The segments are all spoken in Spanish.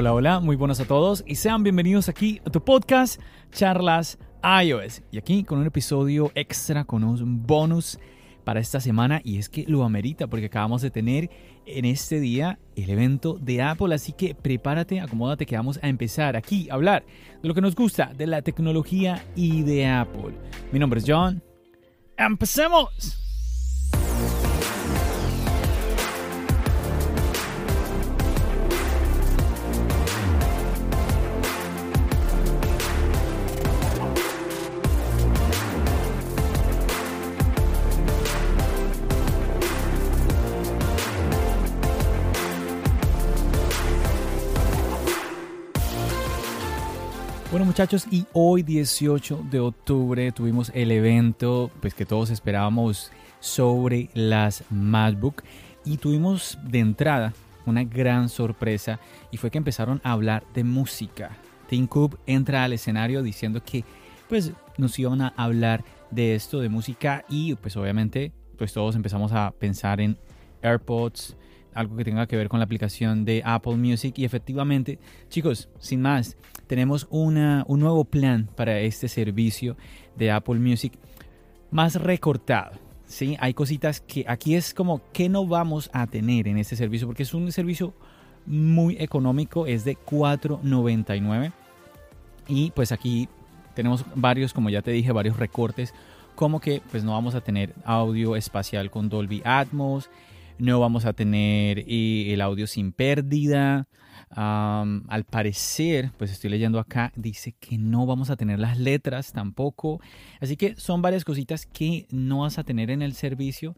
Hola, hola, muy buenos a todos y sean bienvenidos aquí a tu podcast Charlas iOS. Y aquí con un episodio extra, con un bonus para esta semana y es que lo amerita porque acabamos de tener en este día el evento de Apple, así que prepárate, acomódate que vamos a empezar aquí a hablar de lo que nos gusta, de la tecnología y de Apple. Mi nombre es John. ¡Empecemos! Muchachos, y hoy 18 de octubre tuvimos el evento pues que todos esperábamos sobre las MacBook y tuvimos de entrada una gran sorpresa y fue que empezaron a hablar de música. Tim Cook entra al escenario diciendo que pues nos iban a hablar de esto de música y pues obviamente pues todos empezamos a pensar en AirPods, algo que tenga que ver con la aplicación de Apple Music. Y efectivamente, chicos, sin más, tenemos una, un nuevo plan para este servicio de Apple Music más recortado. ¿sí? Hay cositas que aquí es como que no vamos a tener en este servicio porque es un servicio muy económico, es de 4.99 y pues aquí tenemos varios, como ya te dije, varios recortes como que pues no vamos a tener audio espacial con Dolby Atmos, no vamos a tener eh, el audio sin pérdida. al parecer, pues estoy leyendo acá, dice que no vamos a tener las letras tampoco. Así que son varias cositas que no vas a tener en el servicio,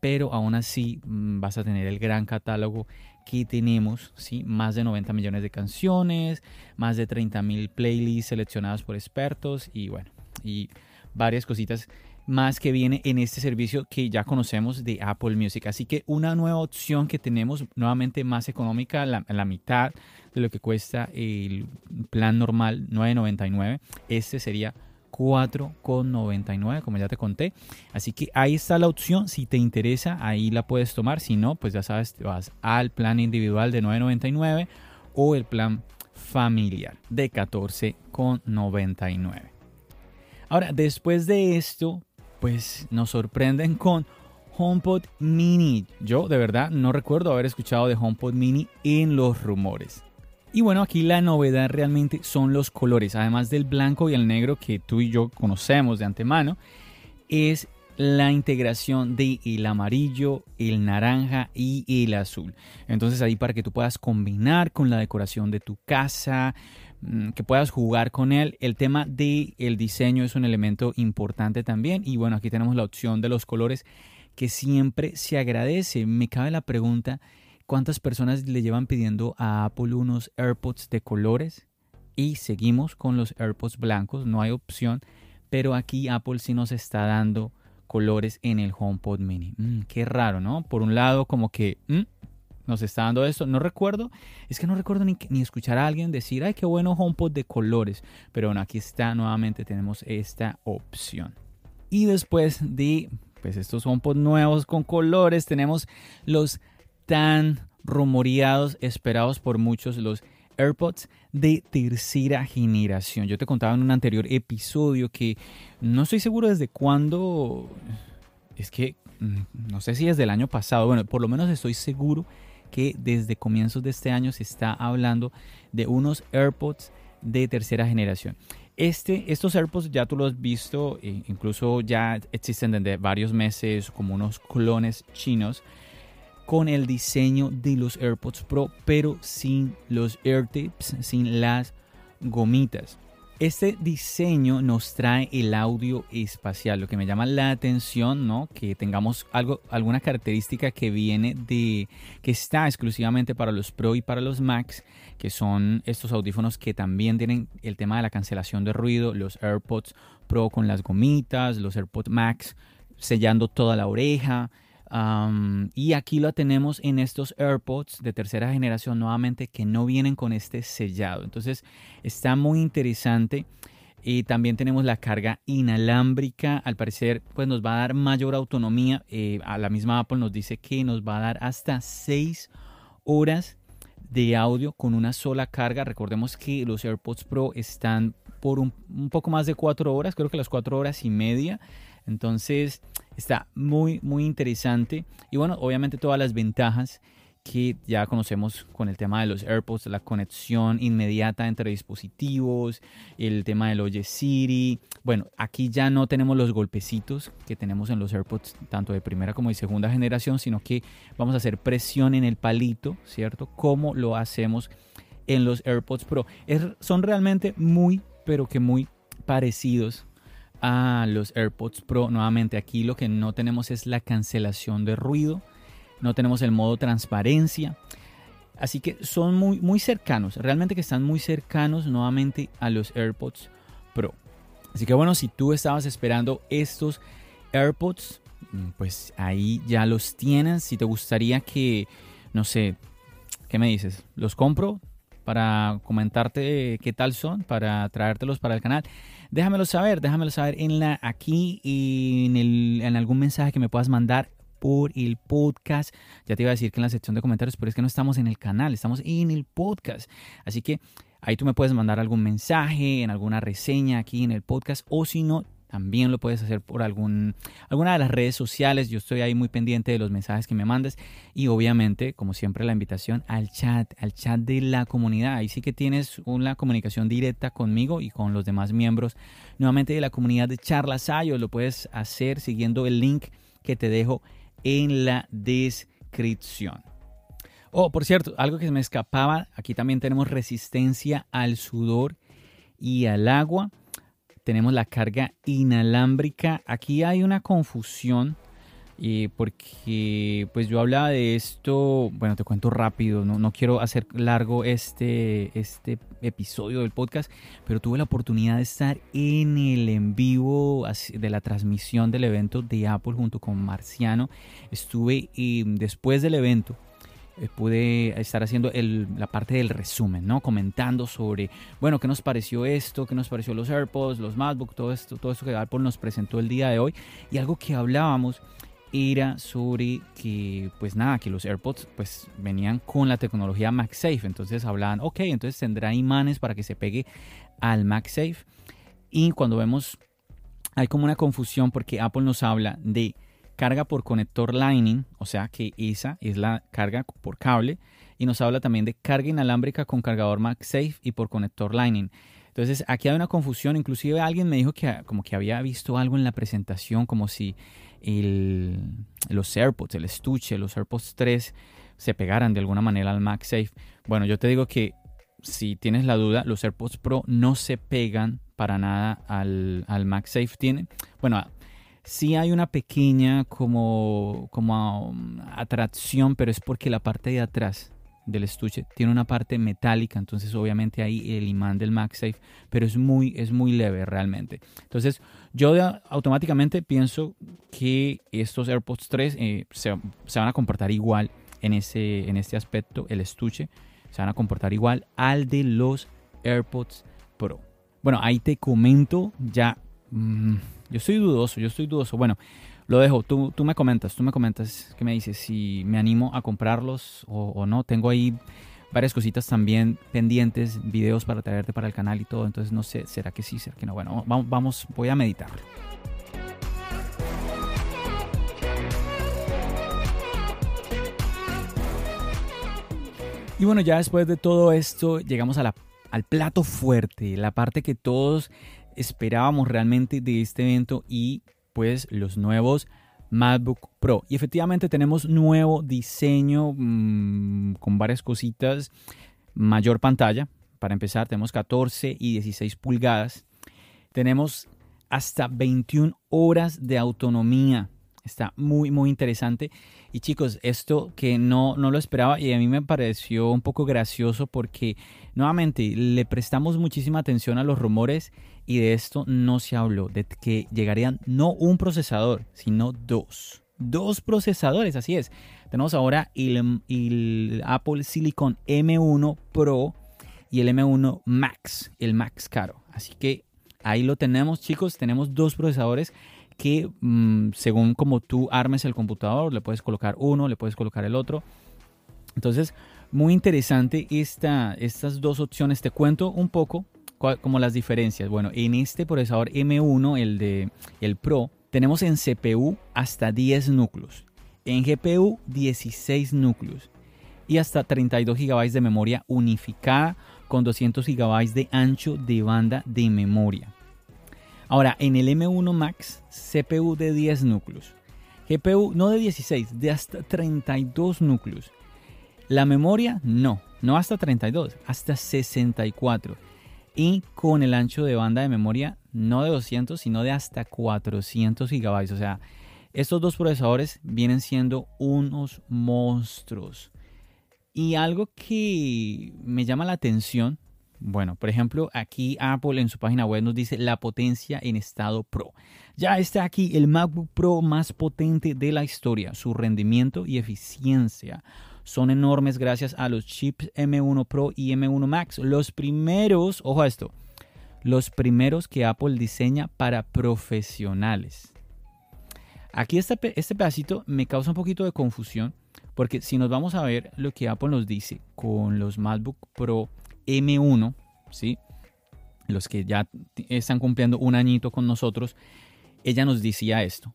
pero aún así mm, vas a tener el gran catálogo que tenemos, ¿sí? más de 90 millones de canciones, más de 30 mil playlists seleccionadas por expertos y bueno, y varias cositas más que viene en este servicio que ya conocemos de Apple Music. Así que una nueva opción que tenemos nuevamente más económica, la, la mitad de lo que cuesta el plan normal 9.99. Este sería 4,99 como ya te conté. Así que ahí está la opción. Si te interesa, ahí la puedes tomar. Si no, pues ya sabes, te vas al plan individual de 9.99 o el plan familiar de 14,99. Ahora, después de esto, pues nos sorprenden con HomePod Mini. Yo de verdad no recuerdo haber escuchado de HomePod Mini en los rumores. Y bueno, aquí la novedad realmente son los colores, además del blanco y el negro que tú y yo conocemos de antemano, es la integración de el amarillo, el naranja y el azul. Entonces ahí para que tú puedas combinar con la decoración de tu casa, que puedas jugar con él. El tema del el diseño es un elemento importante también. Y bueno, aquí tenemos la opción de los colores que siempre se agradece. Me cabe la pregunta, ¿cuántas personas le llevan pidiendo a Apple unos AirPods de colores? Y seguimos con los AirPods blancos, no hay opción. Pero aquí Apple sí nos está dando colores en el HomePod mini. Mm, qué raro, ¿no? Por un lado, como que mm, nos está dando esto. No recuerdo, es que no recuerdo ni, ni, escuchar a alguien decir, ay, qué bueno HomePod de colores. Pero bueno, aquí está, nuevamente tenemos esta opción. Y después de pues, estos HomePod nuevos con colores, tenemos los tan rumoreados, esperados por muchos, los AirPods de tercera generación. Yo te contaba en un anterior episodio que no estoy seguro desde cuándo, es que mm, no sé si es del año pasado, bueno, por lo menos estoy seguro que desde comienzos de este año se está hablando de unos AirPods de tercera generación. Este, estos AirPods ya tú los has visto, e incluso ya existen desde varios meses como unos clones chinos con el diseño de los AirPods Pro, pero sin los AirTips, sin las gomitas. Este diseño nos trae el audio espacial, lo que me llama la atención, ¿no? Que tengamos algo, alguna característica que viene de, que está exclusivamente para los Pro y para los Max, que son estos audífonos que también tienen el tema de la cancelación de ruido, los AirPods Pro con las gomitas, los AirPods Max sellando toda la oreja, y aquí lo tenemos en estos AirPods de tercera generación nuevamente que no vienen con este sellado. Entonces está muy interesante. Y también tenemos la carga inalámbrica. Al parecer, pues nos va a dar mayor autonomía. Eh, a la misma Apple nos dice que nos va a dar hasta 6 horas de audio con una sola carga. Recordemos que los AirPods Pro están por un, un poco más de cuatro horas, creo que las cuatro horas y media. Entonces está muy, muy interesante. Y bueno, obviamente todas las ventajas que ya conocemos con el tema de los AirPods, la conexión inmediata entre dispositivos, el tema del Oye Siri. Bueno, aquí ya no tenemos los golpecitos que tenemos en los AirPods, tanto de primera como de segunda generación, sino que vamos a hacer presión en el palito, ¿cierto? Como lo hacemos en los AirPods Pro. son realmente muy, pero que muy parecidos a los AirPods Pro. Nuevamente, aquí lo que no tenemos es la cancelación de ruido no tenemos el modo transparencia. Así que son muy, muy cercanos, realmente que están muy cercanos nuevamente a los AirPods Pro. Así que bueno, si tú estabas esperando estos AirPods, mm, pues ahí ya los tienes. Si te gustaría que, no sé, ¿qué me dices? ¿Los compro? para comentarte qué tal son, para traértelos para el canal. Déjamelo saber, déjamelo saber en la, aquí y en, el, en algún mensaje que me puedas mandar por el podcast. Ya te iba a decir que en la sección de comentarios, pero es que no estamos en el canal, estamos en el podcast. Así que ahí tú me puedes mandar algún mensaje, en alguna reseña aquí en el podcast, o si no, también lo puedes hacer por alguna de las redes sociales. Yo estoy ahí muy pendiente de los mensajes que me mandes. Y obviamente, como siempre, la invitación al chat, al chat de la comunidad. Ahí sí que tienes una comunicación directa conmigo y con los demás miembros nuevamente de la comunidad de Charlas Ayo. Lo puedes hacer siguiendo el link que te dejo en la descripción. Oh, por cierto, algo que se me escapaba, aquí también tenemos resistencia al sudor y al agua. Tenemos la carga inalámbrica. Aquí hay una confusión porque pues yo hablaba de esto, bueno, te cuento rápido, no, no quiero hacer largo este, este episodio del podcast, pero tuve la oportunidad de estar en el en vivo de la transmisión del evento de Apple junto con Marciano. Estuve y después del evento eh, pude estar haciendo la parte del resumen, ¿no? Comentando sobre, bueno, qué nos pareció esto, qué nos pareció los AirPods, los MacBook, todo esto, todo esto que Apple nos presentó el día de hoy. Y algo que hablábamos era sobre que, pues nada, que los AirPods pues venían con la tecnología MagSafe. Entonces hablaban, ok, entonces tendrá imanes para que se pegue al MagSafe. Y cuando vemos, hay como una confusión porque Apple nos habla de carga por conector Lightning, o sea que esa es la carga por cable. Y nos habla también de carga inalámbrica con cargador MagSafe y por conector Lightning. Entonces aquí hay una confusión, inclusive alguien me dijo que como que había visto algo en la presentación, como si los AirPods, el estuche, los AirPods 3 se pegaran de alguna manera al MagSafe. Bueno, yo te digo que si tienes la duda, los AirPods Pro no se pegan para nada al, al MagSafe. Tiene, bueno, sí hay una pequeña como, como um, atracción, pero es porque la parte de atrás del estuche tiene una parte metálica, entonces obviamente ahí el imán del MagSafe, pero es muy, es muy leve realmente. Entonces yo automáticamente pienso que estos AirPods 3 eh, se, van a comportar igual en, ese, en este aspecto, el estuche se van a comportar igual al de los AirPods Pro. Bueno, ahí te comento ya, mm, yo estoy dudoso, yo estoy dudoso. Bueno, lo dejo, tú, tú me comentas, tú me comentas, ¿qué me dices? Si me animo a comprarlos o, no. Tengo ahí varias cositas también pendientes, videos para traerte para el canal y todo. Entonces no sé, ¿será que sí, será que no? Bueno, vamos, voy a meditarlo. Y bueno, ya después de todo esto, llegamos a al plato fuerte, la parte que todos esperábamos realmente de este evento y pues los nuevos MacBook Pro. Y efectivamente tenemos nuevo diseño mm, con varias cositas. Mayor pantalla. Para empezar, tenemos 14 y 16 pulgadas. Tenemos hasta 21 horas de autonomía. Está muy, muy interesante. Y chicos, esto que no, no lo esperaba y a mí me pareció un poco gracioso porque nuevamente le prestamos muchísima atención a los rumores y de esto no se habló, de que llegarían no un procesador, sino dos. Dos procesadores, así es. Tenemos ahora el, el Apple Silicon M1 Pro y el M1 Max, el Max caro. Así que ahí lo tenemos, chicos. Tenemos dos procesadores que mm, según como tú armes el computador, le puedes colocar uno, le puedes colocar el otro. Entonces, Muy interesante esta, estas dos opciones. Te cuento un poco como las diferencias. Bueno, en este procesador M1, el de el Pro, tenemos en CPU hasta 10 núcleos, en GPU 16 núcleos y hasta 32 GB de memoria unificada con 200 GB de ancho de banda de memoria. Ahora, en el M1 Max, CPU de 10 núcleos, GPU no de 16, de hasta 32 núcleos. La memoria no, no hasta 32, hasta 64. Y con el ancho de banda de memoria no de 200, sino de hasta 400 GB. O sea, estos dos procesadores vienen siendo unos monstruos. Y algo que me llama la atención, bueno, por ejemplo, aquí Apple en su página web nos dice la potencia en estado Pro. Ya está aquí el MacBook Pro más potente de la historia. Su rendimiento y eficiencia son enormes gracias a los chips M1 Pro y M1 Max. Los primeros, ojo a esto, los primeros que Apple diseña para profesionales. Aquí este, este pedacito me causa un poquito de confusión porque si nos vamos a ver lo que Apple nos dice con los MacBook Pro M1, ¿sí? los que ya están cumpliendo un añito con nosotros, ella nos decía esto.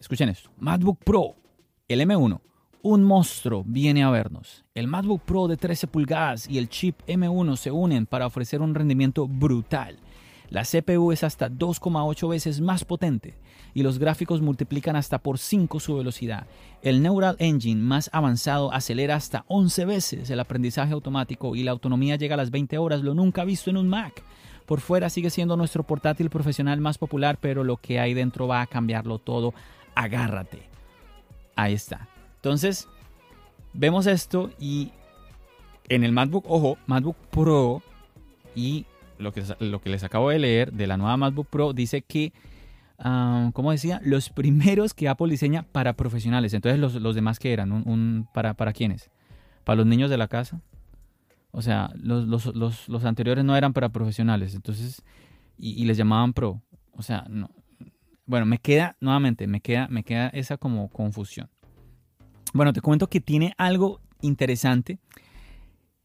Escuchen esto. MacBook Pro, el M1, un monstruo viene a vernos. El MacBook Pro de 13 pulgadas y el chip M1 se unen para ofrecer un rendimiento brutal. La CPU es hasta 2,8 veces más potente y los gráficos multiplican hasta por 5 su velocidad. El Neural Engine más avanzado acelera hasta 11 veces el aprendizaje automático y la autonomía llega a las 20 horas, lo nunca visto en un Mac. Por fuera sigue siendo nuestro portátil profesional más popular, pero lo que hay dentro va a cambiarlo todo. Agárrate. Ahí está. Entonces, vemos esto y en el MacBook, ojo, MacBook Pro y lo que, lo que les acabo de leer de la nueva MacBook Pro dice que, ah, como decía, los primeros que Apple diseña para profesionales. Entonces, los, demás que eran, un, para, ¿para quiénes? ¿Para los niños de la casa? O sea, los, los, anteriores no eran para profesionales, entonces, y, les llamaban Pro. O sea, no. Bueno, me queda, nuevamente, me queda, me queda esa como confusión. Bueno, te comento que tiene algo interesante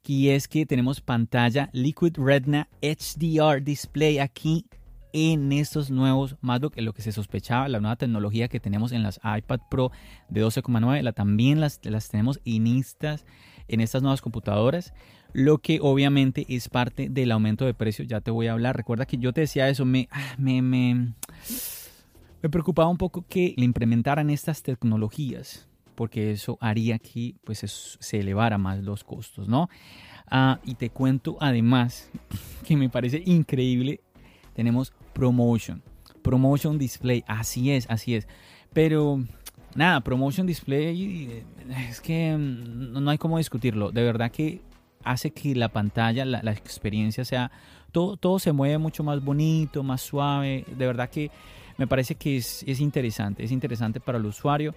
y es que tenemos pantalla Liquid Retina HDR Display aquí en estos nuevos MacBook, en lo que se sospechaba, la nueva tecnología que tenemos en las iPad Pro de 12,9, la, también las, las tenemos en estas, en estas nuevas computadoras, lo que obviamente es parte del aumento de precio, ya te voy a hablar, recuerda que yo te decía eso, me, ah, me, me, me preocupaba un poco que le implementaran estas tecnologías, porque eso haría que pues, se elevara más los costos, ¿no? Ah, y te cuento además que me parece increíble, tenemos Promotion, Promotion Display, así es, así es, pero nada, Promotion Display eh, es que mm, no hay cómo discutirlo, de verdad que hace que la pantalla, la, experiencia sea, todo, todo se mueve mucho más bonito, más suave, de verdad que me parece que es, es interesante, es interesante para el usuario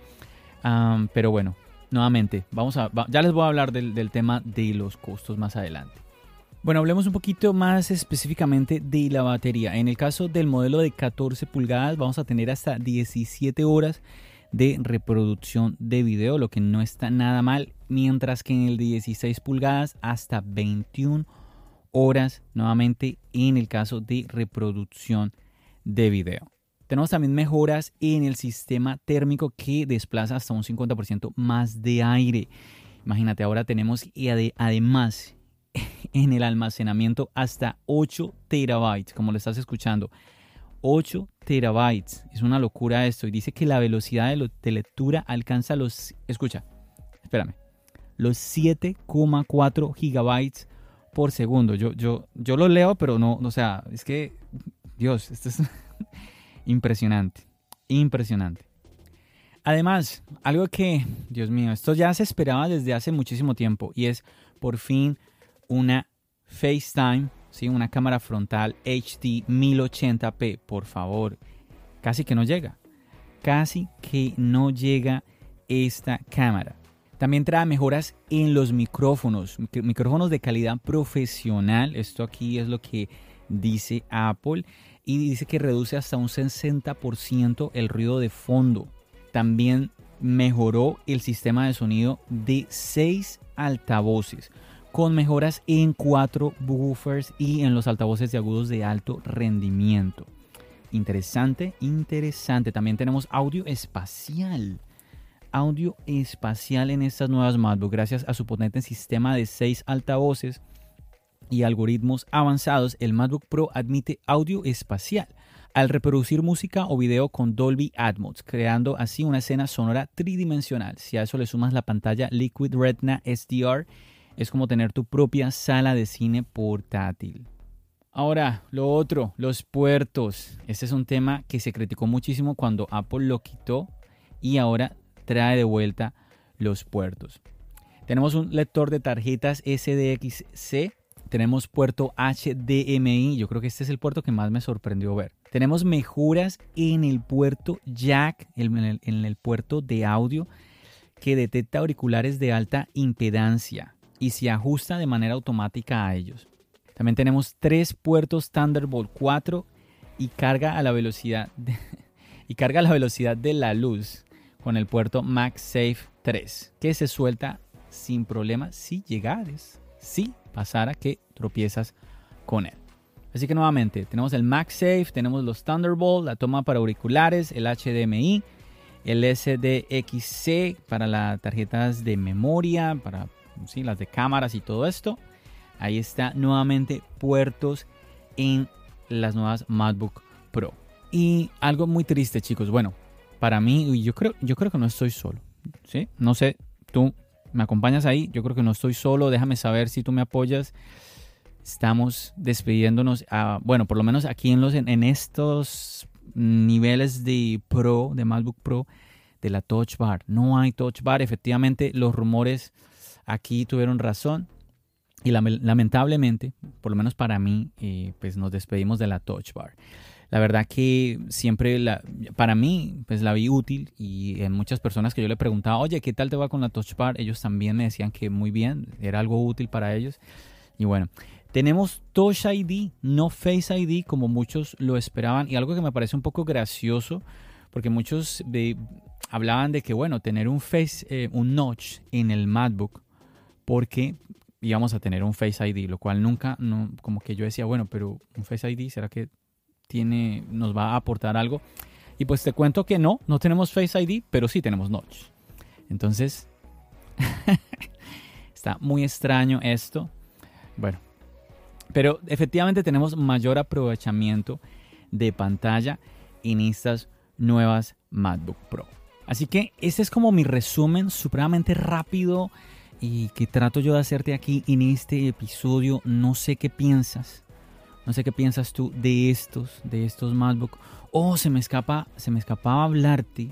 pero bueno, nuevamente, vamos a, ya les voy a hablar del, del tema de los costos más adelante. Bueno, hablemos un poquito más específicamente de la batería. En el caso del modelo de 14 pulgadas vamos a tener hasta 17 horas de reproducción de video, lo que no está nada mal, mientras que en el de 16 pulgadas hasta 21 horas nuevamente en el caso de reproducción de video. Tenemos también mejoras en el sistema térmico que desplaza hasta un 50% más de aire. Imagínate, ahora tenemos y además en el almacenamiento hasta 8 terabytes, como lo estás escuchando. 8 terabytes. Es una locura esto. Y dice que la velocidad de, lectura alcanza los... Escucha, espérame. Los 7,4 gigabytes por segundo. Yo, yo, yo lo leo, pero no, o sea, es que... Dios, esto es... Impresionante, impresionante. Además, algo que, Dios mío, esto ya se esperaba desde hace muchísimo tiempo y es por fin una FaceTime, ¿sí? una cámara frontal HD 1080p, por favor. Casi que no llega, casi que no llega esta cámara. También trae mejoras en los micrófonos, micrófonos de calidad profesional. Esto aquí es lo que dice Apple y dice que reduce hasta un 60% el ruido de fondo. También mejoró el sistema de sonido de 6 altavoces con mejoras en 4 buffers y en los altavoces de agudos de alto rendimiento. Interesante, interesante. También tenemos audio espacial. Audio espacial en estas nuevas MacBook gracias a su potente sistema de 6 altavoces y algoritmos avanzados. El MacBook Pro admite audio espacial al reproducir música o video con Dolby Atmos, creando así una escena sonora tridimensional. Si a eso le sumas la pantalla Liquid Retina SDR, es como tener tu propia sala de cine portátil. Ahora, lo otro, los puertos. Este es un tema que se criticó muchísimo cuando Apple lo quitó y ahora trae de vuelta los puertos. Tenemos un lector de tarjetas SDXC, tenemos puerto HDMI, yo creo que este es el puerto que más me sorprendió ver. Tenemos mejoras en el puerto jack, en el, puerto de audio que detecta auriculares de alta impedancia y se ajusta de manera automática a ellos. También tenemos tres puertos Thunderbolt 4 y carga a la velocidad de, y carga a la velocidad de la luz con el puerto MagSafe 3 que se suelta sin problema si llegares, si pasara que tropiezas con él. Así que nuevamente tenemos el MagSafe, tenemos los Thunderbolt, la toma para auriculares, el HDMI, el SDXC para las tarjetas de memoria, para ¿sí? las de cámaras y todo esto Ahí está nuevamente puertos en las nuevas MacBook Pro. Y algo muy triste, chicos. Bueno, para mí, yo creo, yo creo que no estoy solo. ¿sí? No sé, tú me acompañas ahí. Yo creo que no estoy solo. Déjame saber si tú me apoyas. Estamos despidiéndonos. bueno, por lo menos aquí en, los, en estos niveles de Pro, de MacBook Pro, de la Touch Bar. No hay Touch Bar. Efectivamente, los rumores aquí tuvieron razón. Y lamentablemente, por lo menos para mí, eh, pues nos despedimos de la Touch Bar. La verdad que siempre, la, para mí, pues la vi útil y en muchas personas que yo le preguntaba, oye, ¿qué tal te va con la Touch Bar? Ellos también me decían que muy bien, era algo útil para ellos. Y bueno, tenemos Touch ID, no Face ID, como muchos lo esperaban. Y algo que me parece un poco gracioso, porque muchos hablaban de que, bueno, tener un Face, eh, un notch en el MacBook, porque íbamos a tener un Face ID, lo cual nunca, como que yo decía, bueno, pero un Face ID, ¿será que tiene, nos va a aportar algo? Y pues te cuento que no, no tenemos Face ID, pero sí tenemos Notch. Entonces, está muy extraño esto. Bueno, pero efectivamente tenemos mayor aprovechamiento de pantalla en estas nuevas MacBook Pro. Así que este es como mi resumen supremamente rápido y que trato yo de hacerte aquí en este episodio. No sé qué piensas. No sé qué piensas tú de estos, de estos MacBook. Oh, se me escapa, se me escapaba hablarte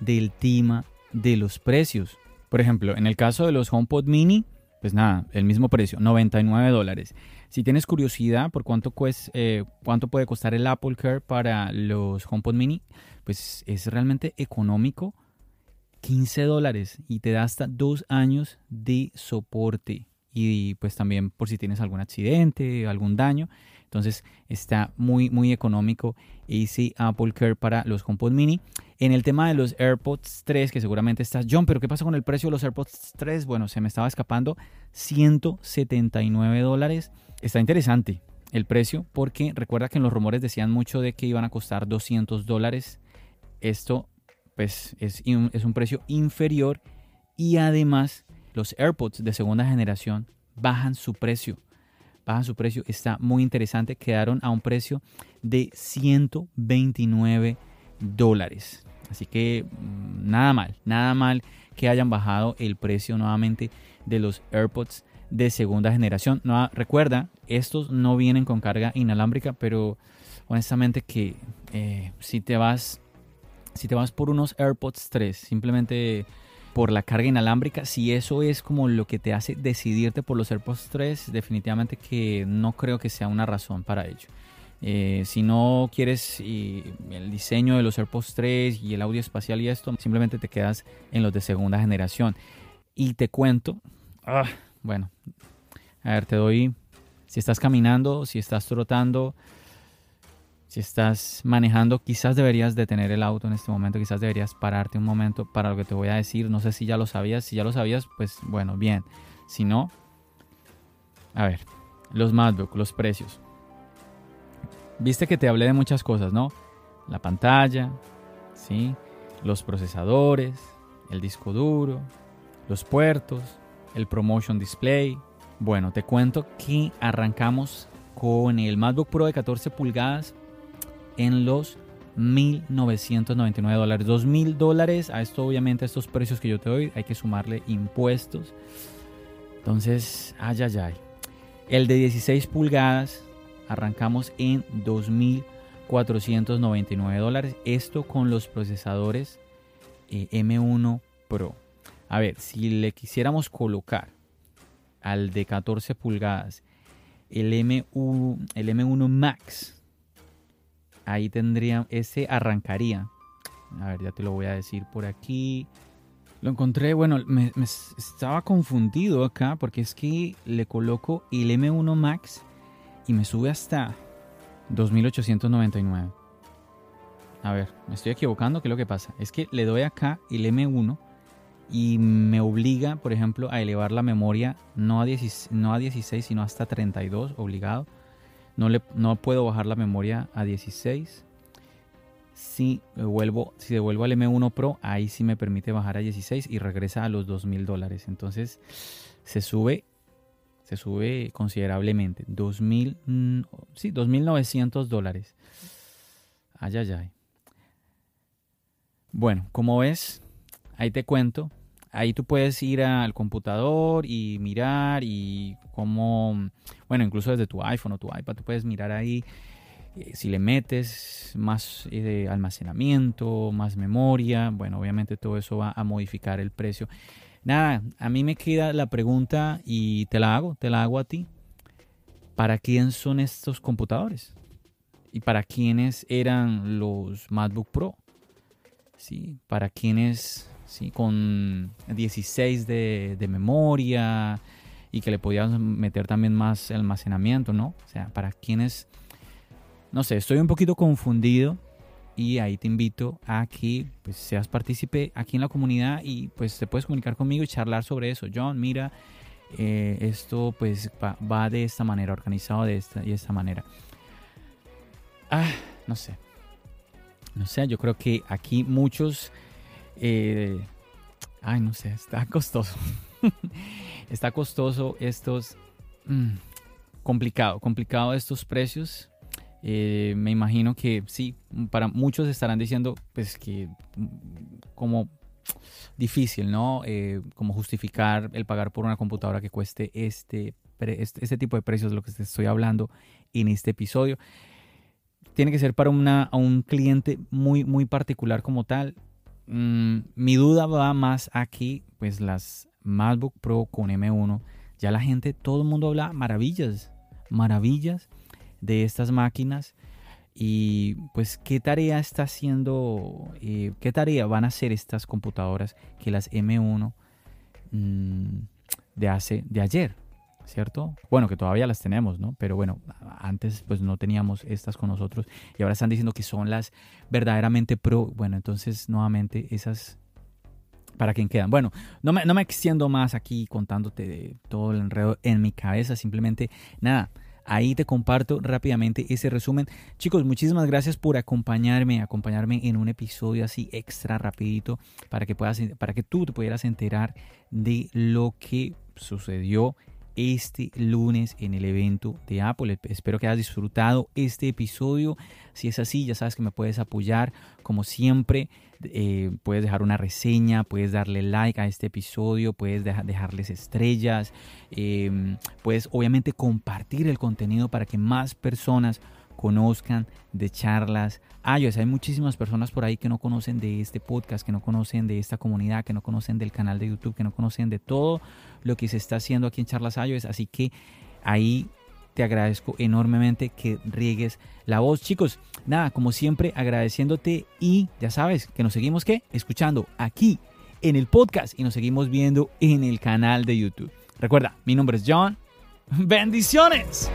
del tema de los precios. Por ejemplo, en el caso de los HomePod Mini, pues nada, el mismo precio, 99 dólares. Si tienes curiosidad por cuánto, eh, cuánto puede costar el Apple Care para los HomePod Mini, pues es realmente económico 15 dólares y te da hasta dos años de soporte. Y pues también por si tienes algún accidente, algún daño. Entonces está muy, muy económico Easy Apple Care para los HomePod Mini. En el tema de los AirPods 3, que seguramente estás, John, pero ¿qué pasa con el precio de los AirPods 3? Bueno, se me estaba escapando 179 dólares. Está interesante el precio porque recuerda que en los rumores decían mucho de que iban a costar 200 dólares. Esto pues es, es un precio inferior y además los AirPods de segunda generación bajan su precio. Bajan su precio, está muy interesante. Quedaron a un precio de 129 dólares. Así que mm, nada mal, nada mal que hayan bajado el precio nuevamente de los AirPods de segunda generación. No, recuerda, estos no vienen con carga inalámbrica, pero honestamente que eh, si te vas si te vas por unos AirPods 3, simplemente por la carga inalámbrica, si eso es como lo que te hace decidirte por los AirPods 3, definitivamente que no creo que sea una razón para ello. Eh, si no quieres el diseño de los AirPods 3 y el audio espacial y esto, simplemente te quedas en los de segunda generación. Y te cuento, ah, bueno, a ver, te doy, si estás caminando, si estás trotando, Si estás manejando, quizás deberías detener el auto en este momento, quizás deberías pararte un momento para lo que te voy a decir. No sé si ya lo sabías, si ya lo sabías, pues bueno, bien. Si no, a ver, los MacBook, los precios. Viste que te hablé de muchas cosas, ¿no? La pantalla, ¿sí? Los procesadores, el disco duro, los puertos, el promotion display. Bueno, te cuento que arrancamos con el MacBook Pro de 14 pulgadas en los 1.999 dólares. 2.000 dólares. A esto, obviamente, a estos precios que yo te doy, hay que sumarle impuestos. Entonces, ay, ay, ay. El de 16 pulgadas arrancamos en 2.499 dólares. Esto con los procesadores eh, M1 Pro. A ver, si le quisiéramos colocar al de 14 pulgadas el, M1, el M1 Max, ahí tendría, ese arrancaría. A ver, ya te lo voy a decir por aquí. Lo encontré, bueno, me, estaba confundido acá porque es que le coloco el M1 Max y me sube hasta 2899. A ver, me estoy equivocando, ¿qué es lo que pasa? Es que le doy acá el M1 y me obliga, por ejemplo, a elevar la memoria no a 16, no a 16 sino hasta 32, obligado. No, le, no puedo bajar la memoria a 16. Si vuelvo, si devuelvo al M1 Pro, ahí sí me permite bajar a 16 y regresa a los 2000 dólares. Entonces se sube, se sube considerablemente. 2000, mm, sí, 2900 dólares. Ay, ay, ay. Bueno, como ves, ahí te cuento. Ahí tú puedes ir al computador y mirar y cómo, bueno, incluso desde tu iPhone o tu iPad, tú puedes mirar ahí eh, si le metes más eh, almacenamiento, más memoria, bueno, obviamente todo eso va a modificar el precio. Nada, a mí me queda la pregunta y te la hago, te la hago a ti. ¿Para quién son estos computadores? ¿Y para quiénes eran los MacBook Pro? ¿Sí? ¿Para quiénes ¿sí? con 16 de, de memoria y que le podíamos meter también más almacenamiento, ¿no? O sea, para quienes, no sé, estoy un poquito confundido y ahí te invito a que pues, seas partícipe aquí en la comunidad y pues te puedes comunicar conmigo y charlar sobre eso. John, mira, eh, esto pues va, de esta manera, organizado de esta y esta manera. Ah, no sé. No sé, yo creo que aquí muchos eh, ay, no sé, está costoso. está costoso estos... Mm, complicado, complicado estos precios. Eh, me imagino que sí, para muchos estarán diciendo pues que mm, como difícil, ¿no? Eh, como justificar el pagar por una computadora que cueste este, este, este, tipo de precios, de lo que te estoy hablando en este episodio. Tiene que ser para una, un cliente muy, muy particular como tal. Mm, mi duda va más aquí, pues las MacBook Pro con M1. Ya la gente, todo el mundo habla maravillas, maravillas de estas máquinas. Y pues, ¿qué tarea está haciendo? Eh, ¿Qué tarea van a hacer estas computadoras que las M1 mm, de hace, de ayer? ¿Cierto? Bueno, que todavía las tenemos, ¿no? Pero bueno, antes pues no teníamos estas con nosotros y ahora están diciendo que son las verdaderamente pro. Bueno, entonces nuevamente esas para quien quedan. Bueno, no me, no me extiendo más aquí contándote de todo el enredo en mi cabeza, simplemente nada. Ahí te comparto rápidamente ese resumen. Chicos, muchísimas gracias por acompañarme, acompañarme en un episodio así extra rapidito para que puedas para que tú te pudieras enterar de lo que sucedió este lunes en el evento de Apple. Espero que hayas disfrutado este episodio. Si es así, ya sabes que me puedes apoyar como siempre. Eh, puedes dejar una reseña, puedes darle like a este episodio, puedes dejarles estrellas, em, puedes obviamente compartir el contenido para que más personas conozcan de charlas iOS. Hay muchísimas personas por ahí que no conocen de este podcast, que no conocen de esta comunidad, que no conocen del canal de YouTube, que no conocen de todo lo que se está haciendo aquí en Charlas iOS. Así que ahí te agradezco enormemente que riegues la voz. Chicos, nada, como siempre, agradeciéndote y ya sabes que nos seguimos ¿qué? escuchando aquí en el podcast y nos seguimos viendo en el canal de YouTube. Recuerda, mi nombre es John. Bendiciones.